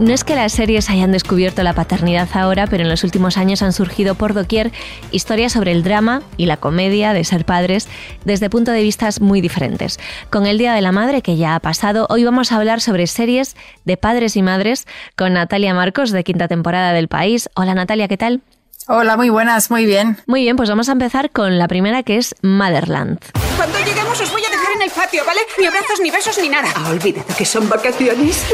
No es que las series hayan descubierto la paternidad ahora, pero en los últimos años han surgido por doquier historias sobre el drama y la comedia de ser padres desde puntos de vista muy diferentes. Con el Día de la Madre, que ya ha pasado, hoy vamos a hablar sobre series de padres y madres con Natalia Marcos de quinta temporada del país. Hola Natalia, ¿qué tal? Hola, muy buenas, muy bien. Muy bien, pues vamos a empezar con la primera que es Motherland. Cuando lleguemos os voy a dejar en el patio, ¿vale? Ni abrazos, ni besos, ni nada. Ah, olvídate que son vacaciones.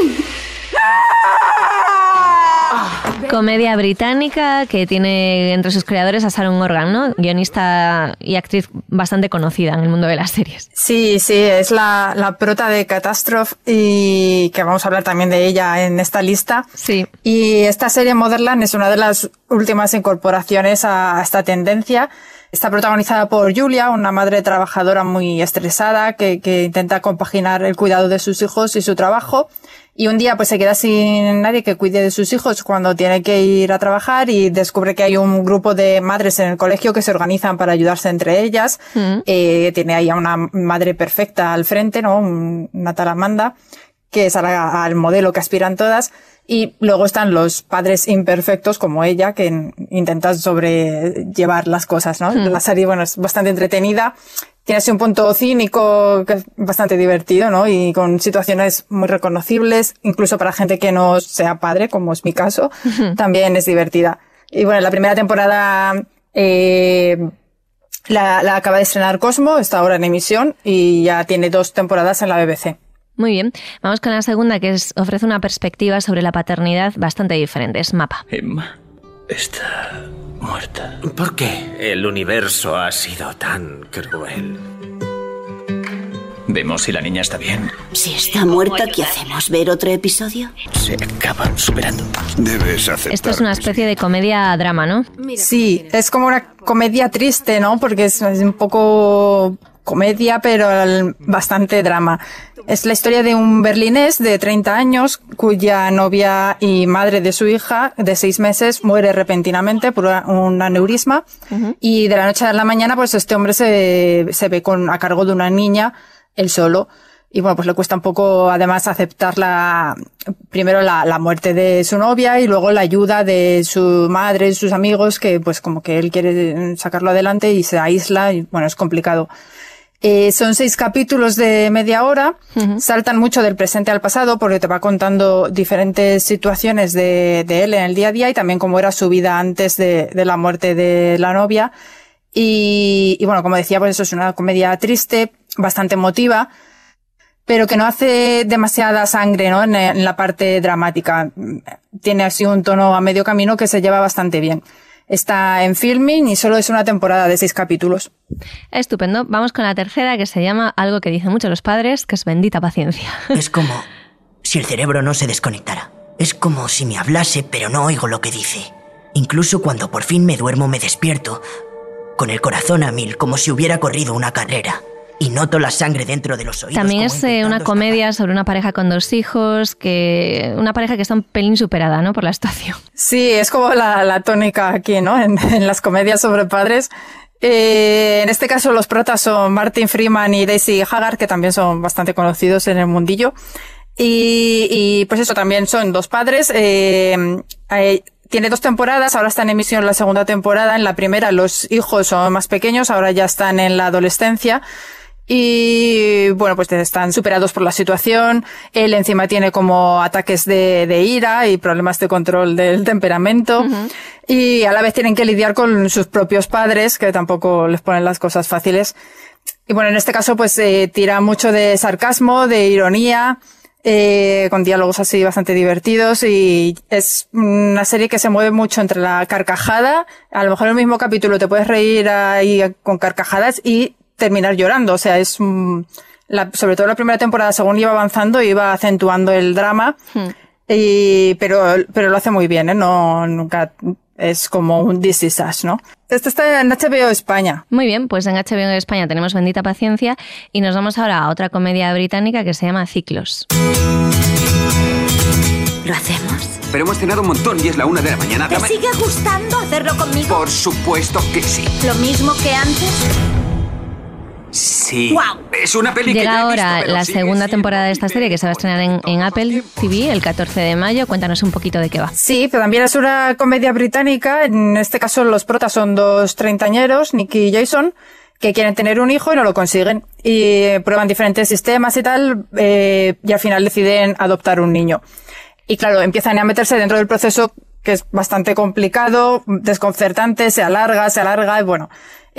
Comedia británica que tiene entre sus creadores a Sharon Morgan, ¿no? Guionista y actriz bastante conocida en el mundo de las series. Sí, sí, es la, la prota de Catastrophe y que vamos a hablar también de ella en esta lista. Sí. Y esta serie Motherland es una de las últimas incorporaciones a esta tendencia. Está protagonizada por Julia, una madre trabajadora muy estresada que, que intenta compaginar el cuidado de sus hijos y su trabajo y un día pues se queda sin nadie que cuide de sus hijos cuando tiene que ir a trabajar y descubre que hay un grupo de madres en el colegio que se organizan para ayudarse entre ellas. Mm. Eh, tiene ahí a una madre perfecta al frente, ¿no? Una tal Amanda, que es al modelo que aspiran todas. Y luego están los padres imperfectos como ella que intentan sobrellevar las cosas, ¿no? Mm. La serie, bueno, es bastante entretenida tiene así un punto cínico que es bastante divertido, ¿no? Y con situaciones muy reconocibles, incluso para gente que no sea padre, como es mi caso, también es divertida. Y bueno, la primera temporada eh, la, la, acaba de estrenar Cosmo, está ahora en emisión y ya tiene dos temporadas en la BBC. Muy bien, vamos con la segunda que es, ofrece una perspectiva sobre la paternidad bastante diferente, es Mapa. Emma está muerta. ¿Por qué el universo ha sido tan cruel? Vemos si la niña está bien. Si está muerta, ¿qué hacemos? ¿Ver otro episodio? Se acaban superando. Debes aceptar. Esto es una especie de comedia-drama, ¿no? Sí, es como una comedia triste, ¿no? Porque es, es un poco comedia, pero bastante drama. Es la historia de un berlinés de 30 años cuya novia y madre de su hija de 6 meses muere repentinamente por un aneurisma y de la noche a la mañana pues este hombre se, se ve con, a cargo de una niña, él solo. Y bueno, pues le cuesta un poco además aceptar la, primero la, la muerte de su novia y luego la ayuda de su madre y sus amigos que pues como que él quiere sacarlo adelante y se aísla y bueno, es complicado. Eh, son seis capítulos de media hora, saltan mucho del presente al pasado porque te va contando diferentes situaciones de, de, él en el día a día y también cómo era su vida antes de, de la muerte de la novia. Y, y, bueno, como decía, pues eso es una comedia triste, bastante emotiva, pero que no hace demasiada sangre ¿no? en, en la parte dramática. Tiene así un tono a medio camino que se lleva bastante bien. Está en filming y solo es una temporada de seis capítulos. Estupendo. Vamos con la tercera que se llama algo que dicen mucho los padres, que es bendita paciencia. Es como si el cerebro no se desconectara. Es como si me hablase pero no oigo lo que dice. Incluso cuando por fin me duermo me despierto con el corazón a mil como si hubiera corrido una carrera y noto la sangre dentro de los oídos. También es eh, una comedia sobre una pareja con dos hijos, que una pareja que está un pelín superada, ¿no? Por la situación. Sí, es como la, la tónica aquí, ¿no? En, en, las comedias sobre padres. Eh, en este caso los protas son Martin Freeman y Daisy Haggard, que también son bastante conocidos en el mundillo. Y, y pues eso, también son dos padres. Eh, hay, tiene dos temporadas, ahora está en emisión la segunda temporada. En la primera los hijos son más pequeños, ahora ya están en la adolescencia. Y bueno, pues están superados por la situación. Él encima tiene como ataques de, de ira y problemas de control del temperamento. Uh -huh. Y a la vez tienen que lidiar con sus propios padres, que tampoco les ponen las cosas fáciles. Y bueno, en este caso, pues eh, tira mucho de sarcasmo, de ironía, eh, con diálogos así bastante divertidos y es una serie que se mueve mucho entre la carcajada. A lo mejor en el mismo capítulo te puedes reír ahí con carcajadas y terminar llorando. O sea, es la, sobre todo la primera temporada, según iba avanzando, iba acentuando el drama. Hmm. Y, pero, pero lo hace muy bien, ¿eh? No, nunca es como un This Is Us, ¿no? Este está en HBO España. Muy bien, pues en HBO España tenemos Bendita Paciencia y nos vamos ahora a otra comedia británica que se llama Ciclos. ¿Lo hacemos? Pero hemos cenado un montón y es la una de la mañana. ¿Te sigue gustando hacerlo conmigo? Por supuesto que sí. ¿Lo mismo que antes? Sí. Guau. Es una peli que Llega ya he visto, ahora pero la sigue segunda temporada de esta serie que se va a estrenar en, en Apple TV el 14 de mayo. Cuéntanos un poquito de qué va. Sí, pero también es una comedia británica. En este caso los protas son dos treintañeros, Nicky y Jason, que quieren tener un hijo y no lo consiguen. Y eh, prueban diferentes sistemas y tal, eh, y al final deciden adoptar un niño. Y claro, empiezan a meterse dentro del proceso que es bastante complicado, desconcertante, se alarga, se alarga, y bueno.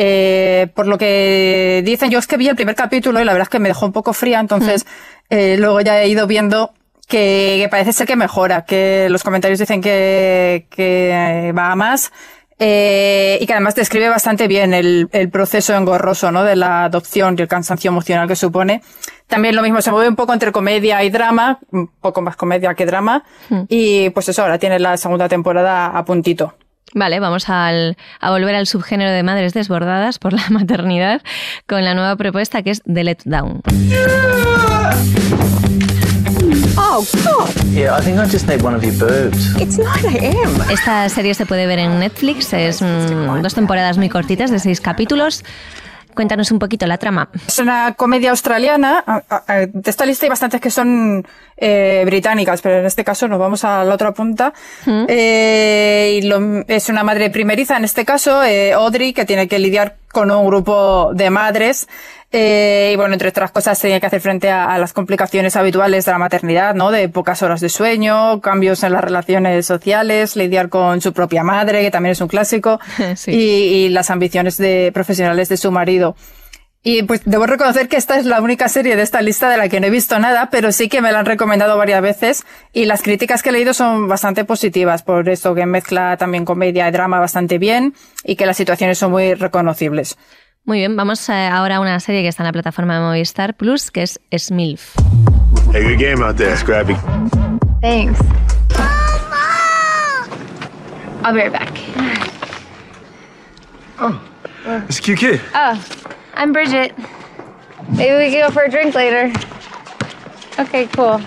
Eh, por lo que dicen, yo es que vi el primer capítulo y la verdad es que me dejó un poco fría, entonces eh, luego ya he ido viendo que, que parece ser que mejora, que los comentarios dicen que, que va a más. eh, y que además describe bastante bien el, el proceso engorroso, ¿no? De la adopción y el cansancio emocional que supone. También lo mismo, se mueve un poco entre comedia y drama, un poco más comedia que drama. Y pues eso, ahora tiene la segunda temporada a puntito. Vale, vamos al- a volver al subgénero de madres desbordadas por la maternidad con la nueva propuesta que es The Let Down. Oh, God. Yeah, I think I just need one of your boobs. It's 9 a.m. Esta serie se puede ver en Netflix, es mm, dos temporadas muy cortitas de seis capítulos. Cuéntanos un poquito la trama. Es una comedia australiana. De esta lista hay bastantes que son eh, británicas, pero en este caso nos vamos a la otra punta. Eh, y lo- es una madre primeriza, en este caso, eh, Audrey, que tiene que lidiar con un grupo de madres. Eh, y bueno, entre otras cosas, tiene que hacer frente a, a las complicaciones habituales de la maternidad, ¿no? De pocas horas de sueño, cambios en las relaciones sociales, lidiar con su propia madre, que también es un clásico, Sí. y, y las ambiciones de profesionales de su marido. Y pues debo reconocer que esta es la única serie de esta lista de la que no he visto nada, pero sí que me la han recomendado varias veces y las críticas que he leído son bastante positivas, por eso que mezcla también comedia y drama bastante bien y que las situaciones son muy reconocibles. Muy bien, vamos eh, ahora a una serie que está en la plataforma de Movistar Plus, que es Smilf. Hey, good game out there, Scrappy. Thanks. I'll be right back. It's a cute kid. Oh, I'm Bridget. Maybe we can go for a drink later. Okay, cool.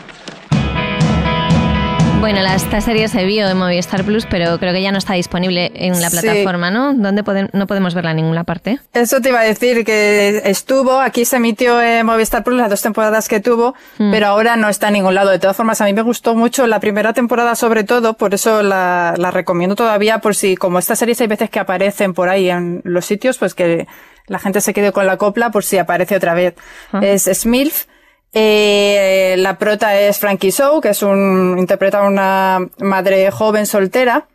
Bueno, la- esta serie se vio en Movistar Plus, pero creo que ya no está disponible en la Sí. plataforma, ¿no? ¿Dónde pode- no podemos verla en ninguna parte? Eso te iba a decir que estuvo, aquí se emitió en Movistar Plus las dos temporadas que tuvo, pero ahora no está en ningún lado. De todas formas, a mí me gustó mucho la primera temporada sobre todo, por eso la, la recomiendo todavía, por si como estas series hay veces que aparecen por ahí en los sitios, pues que la gente se quede con la copla por si aparece otra vez. Es Smilf. Eh, la prota es Frankie Shaw, que es un, interpreta a una madre joven soltera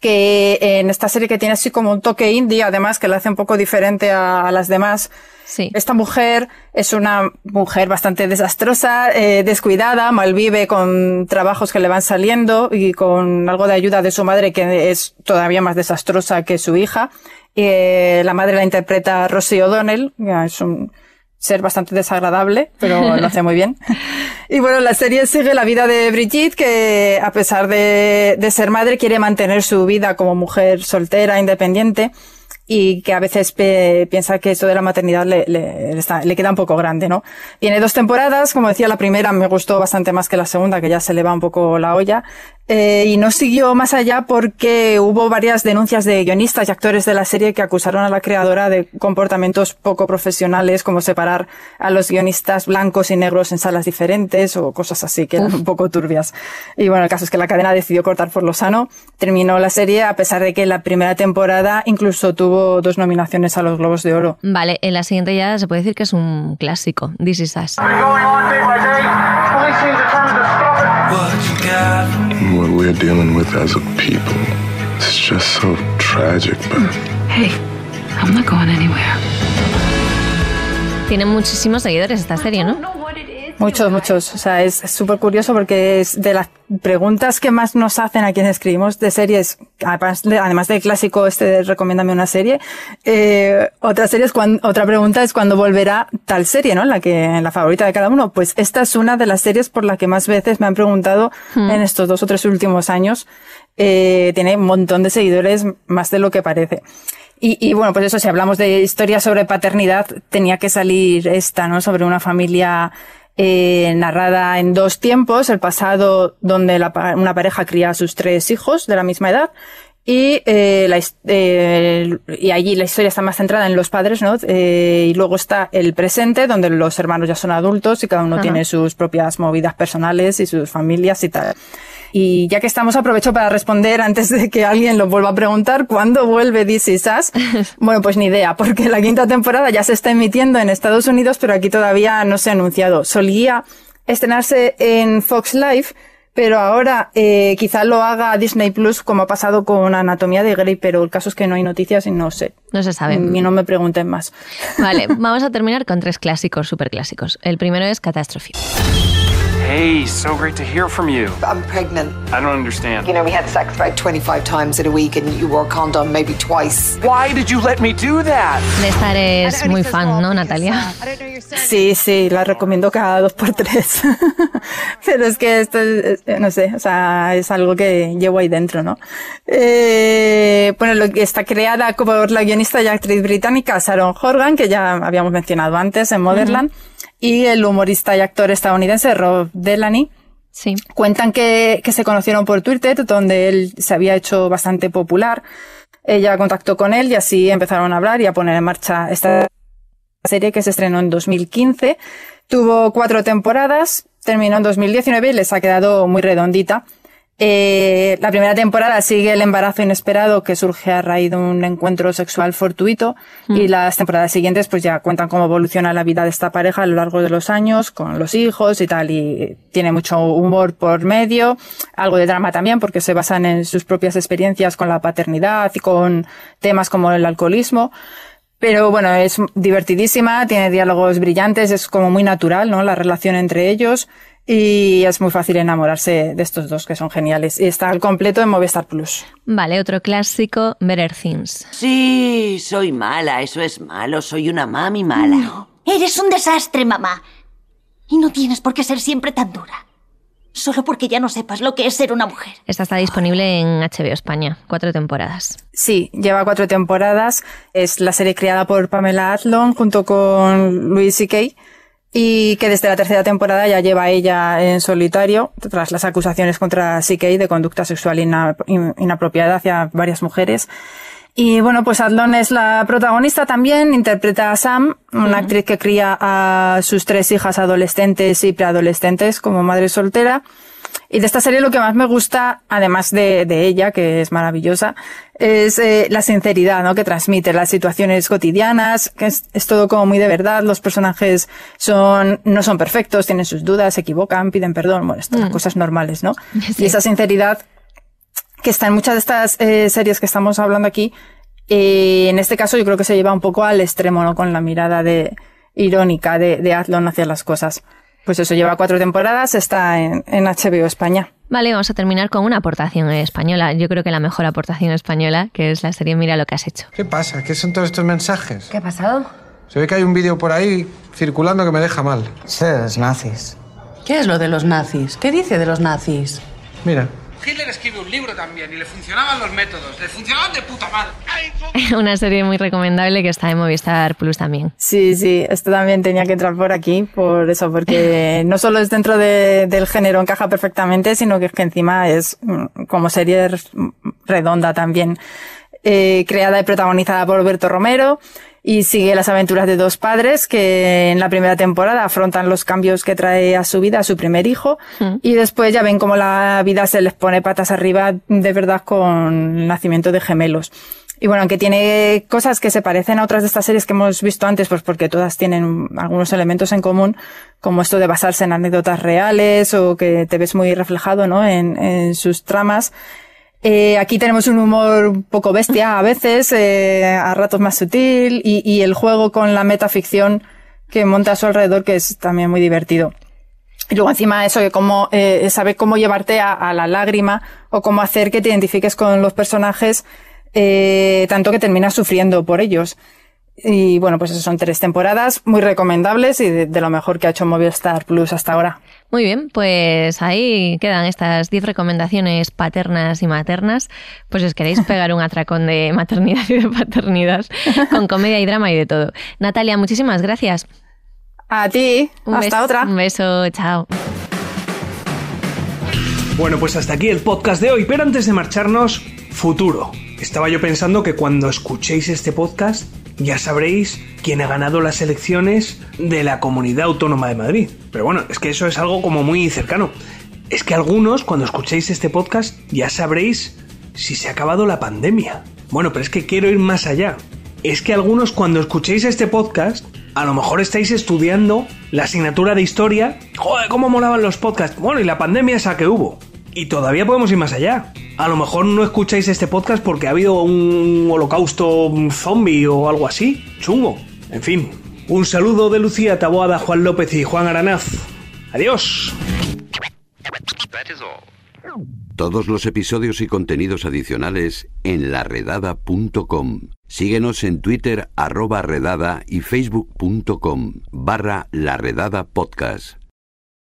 que en esta serie que tiene así como un toque indie, además que la hace un poco diferente a, a las demás. Sí. Esta mujer es una mujer bastante desastrosa, eh, descuidada, malvive con trabajos que le van saliendo y con algo de ayuda de su madre que es todavía más desastrosa que su hija. Eh, la madre la interpreta Rosie O'Donnell, es un ser bastante desagradable, pero lo hace muy bien. Y bueno, la serie sigue la vida de Brigitte, que a pesar de, de ser madre, quiere mantener su vida como mujer soltera, independiente, y que a veces piensa que esto de la maternidad le, le, le está- le queda un poco grande, ¿no? Tiene dos temporadas, como decía, la primera me gustó bastante más que la segunda, que ya se le va un poco la olla, eh, y no siguió más allá porque hubo varias denuncias de guionistas y actores de la serie que acusaron a la creadora de comportamientos poco profesionales, como separar a los guionistas blancos y negros en salas diferentes o cosas así que eran un poco turbias. Y bueno, el caso es que la cadena decidió cortar por lo sano, terminó la serie a pesar de que la primera temporada incluso tuvo dos nominaciones a los Globos de Oro. Vale, en la siguiente ya se puede decir que es un clásico. This is Us. What we're dealing with as a people, it's just so tragic, but Hey, I'm not going anywhere. Tiene muchísimos seguidores esta serie, ¿no? Muchos, muchos. O sea, es súper curioso porque es de las preguntas que más nos hacen a quienes escribimos de series, además, de, además del clásico este de recomiéndame una serie, eh, otra serie es cuando, otra pregunta es cuándo volverá tal serie, ¿no? La que, la favorita de cada uno. Pues esta es una de las series por la que más veces me han preguntado Hmm. en estos dos o tres últimos años. Eh, tiene un montón de seguidores, más de lo que parece. Y, y, bueno, pues eso, si hablamos de historias sobre paternidad, tenía que salir esta, ¿no? Sobre una familia eh, narrada en dos tiempos, el pasado donde la, una pareja cría a sus tres hijos de la misma edad y, eh, la, eh, y allí la historia está más centrada en los padres, ¿no? Eh, y luego está el presente, donde los hermanos ya son adultos y cada uno Ajá. tiene sus propias movidas personales y sus familias y tal. Y ya que estamos, aprovecho para responder antes de que alguien lo vuelva a preguntar, ¿cuándo vuelve Is Us? Bueno, pues ni idea, porque la quinta temporada ya se está emitiendo en Estados Unidos, pero aquí todavía no se ha anunciado. Solía estrenarse en Fox Live, pero ahora eh, quizá lo haga Disney Plus, como ha pasado con Anatomía de Grey, pero el caso es que no hay noticias y no sé. No se sabe. Y no me pregunten más. Vale, vamos a terminar con tres clásicos, súper clásicos. El primero es Catastrophe. Hey, so great to hear from you. I'm pregnant. I don't understand. You know, we had sex about 25 times in a week and you wore a condom maybe twice. Why did you let me do that? De estar es muy fan, ¿no, Natalia? Sí, sí, la recomiendo cada dos por tres. Pero es que esto, es- no sé, o sea, es algo que llevo ahí dentro, ¿no? Eh, bueno, lo que está creada por la guionista y actriz británica Sharon Horgan, que ya habíamos mencionado antes en Motherland, y el humorista y actor estadounidense Rob Delaney. Sí. Cuentan que, que se conocieron por Twitter, donde él se había hecho bastante popular. Ella contactó con él y así empezaron a hablar y a poner en marcha esta serie que se estrenó en 2015. Tuvo cuatro temporadas, terminó en 2019 y les ha quedado muy redondita. Eh, la primera temporada sigue el embarazo inesperado que surge a raíz de un encuentro sexual fortuito y las temporadas siguientes pues ya cuentan cómo evoluciona la vida de esta pareja a lo largo de los años con los hijos y tal y tiene mucho humor por medio, algo de drama también porque se basan en sus propias experiencias con la paternidad y con temas como el alcoholismo. Pero bueno, es divertidísima, tiene diálogos brillantes, es como muy natural, ¿no? La relación entre ellos y es muy fácil enamorarse de estos dos que son geniales. Y está al completo en Movistar Plus. Vale, otro clásico, Better Things. Sí, soy mala, eso es malo, soy una mami mala. Eres un desastre, mamá. Y no tienes por qué ser siempre tan dura. Solo porque ya no sepas lo que es ser una mujer. Esta está disponible en HBO España, cuatro temporadas. Sí, lleva cuatro temporadas. Es la serie creada por Pamela Adlon junto con Louis C.K. y que desde la tercera temporada ya lleva ella en solitario tras las acusaciones contra C.K. de conducta sexual ina- in- inapropiada hacia varias mujeres. Y bueno, pues Adlon es la protagonista también, interpreta a Sam, una actriz que cría a sus tres hijas adolescentes y preadolescentes como madre soltera. Y de esta serie lo que más me gusta, además de, de ella, que es maravillosa, es eh, la sinceridad ¿no? que transmite, las situaciones cotidianas, que es, es todo como muy de verdad, los personajes son, no son perfectos, tienen sus dudas, se equivocan, piden perdón, bueno, estas Mm. cosas normales, ¿no? Sí. Y esa sinceridad que está en muchas de estas eh, series que estamos hablando aquí, eh, en este caso yo creo que se lleva un poco al extremo, ¿no? Con la mirada de irónica de, de Adlon hacia las cosas. Pues eso lleva cuatro temporadas, está en, en HBO España. Vale, vamos a terminar con una aportación española. Yo creo que la mejor aportación española, que es la serie Mira lo que has hecho. ¿Qué pasa? ¿Qué son todos estos mensajes? ¿Qué ha pasado? Se ve que hay un vídeo por ahí circulando que me deja mal. Sí, los nazis. ¿Qué es lo de los nazis? ¿Qué dice de los nazis? Mira. Hitler escribe un libro también y le funcionaban los métodos. Le funcionaban de puta madre. una serie muy recomendable que está en Movistar Plus también. Sí, sí, esto también tenía que entrar por aquí, por eso, porque no solo es dentro de- del género encaja perfectamente, sino que es que encima es mm, como serie redonda también, eh, creada y protagonizada por Alberto Romero y sigue las aventuras de dos padres que en la primera temporada afrontan los cambios que trae a su vida a su primer hijo y después ya ven cómo la vida se les pone patas arriba de verdad con el nacimiento de gemelos. Y bueno, aunque tiene cosas que se parecen a otras de estas series que hemos visto antes, pues porque todas tienen algunos elementos en común, como esto de basarse en anécdotas reales o que te ves muy reflejado, ¿no? En, en sus tramas. Eh, aquí tenemos un humor un poco bestia a veces, eh, a ratos más sutil, y, y el juego con la metaficción que monta a su alrededor, que es también muy divertido. Y luego encima eso de cómo eh, saber cómo llevarte a, a, la lágrima o cómo hacer que te identifiques con los personajes eh, tanto que terminas sufriendo por ellos. Y bueno, pues eso son tres temporadas muy recomendables y de, de, lo mejor que ha hecho Movistar Plus hasta ahora. Muy bien, pues ahí quedan estas 10 recomendaciones paternas y maternas. Pues os queréis pegar un atracón de maternidad y de paternidad con comedia y drama y de todo. Natalia, muchísimas gracias. A ti, un hasta beso, otra. Un beso, chao. Bueno, pues hasta aquí el podcast de hoy, pero antes de marcharnos, futuro. Estaba yo pensando que cuando escuchéis este podcast ya sabréis quién ha ganado las elecciones de la Comunidad Autónoma de Madrid. Pero bueno, es que eso es algo como muy cercano. Es que algunos, cuando escuchéis este podcast, ya sabréis si se ha acabado la pandemia. Bueno, pero es que quiero ir más allá. Es que algunos, cuando escuchéis este podcast, a lo mejor estáis estudiando la asignatura de historia. Joder, cómo molaban los podcasts. Bueno, y la pandemia esa que hubo. Y todavía podemos ir más allá. A lo mejor no escucháis este podcast porque ha habido un holocausto zombie o algo así. Chungo. En fin. Un saludo de Lucía Taboada, Juan López y Juan Aranaz. Adiós. Todos los episodios y contenidos adicionales en laredada.com. Síguenos en Twitter arroba redada y facebook.com barra laredada podcast.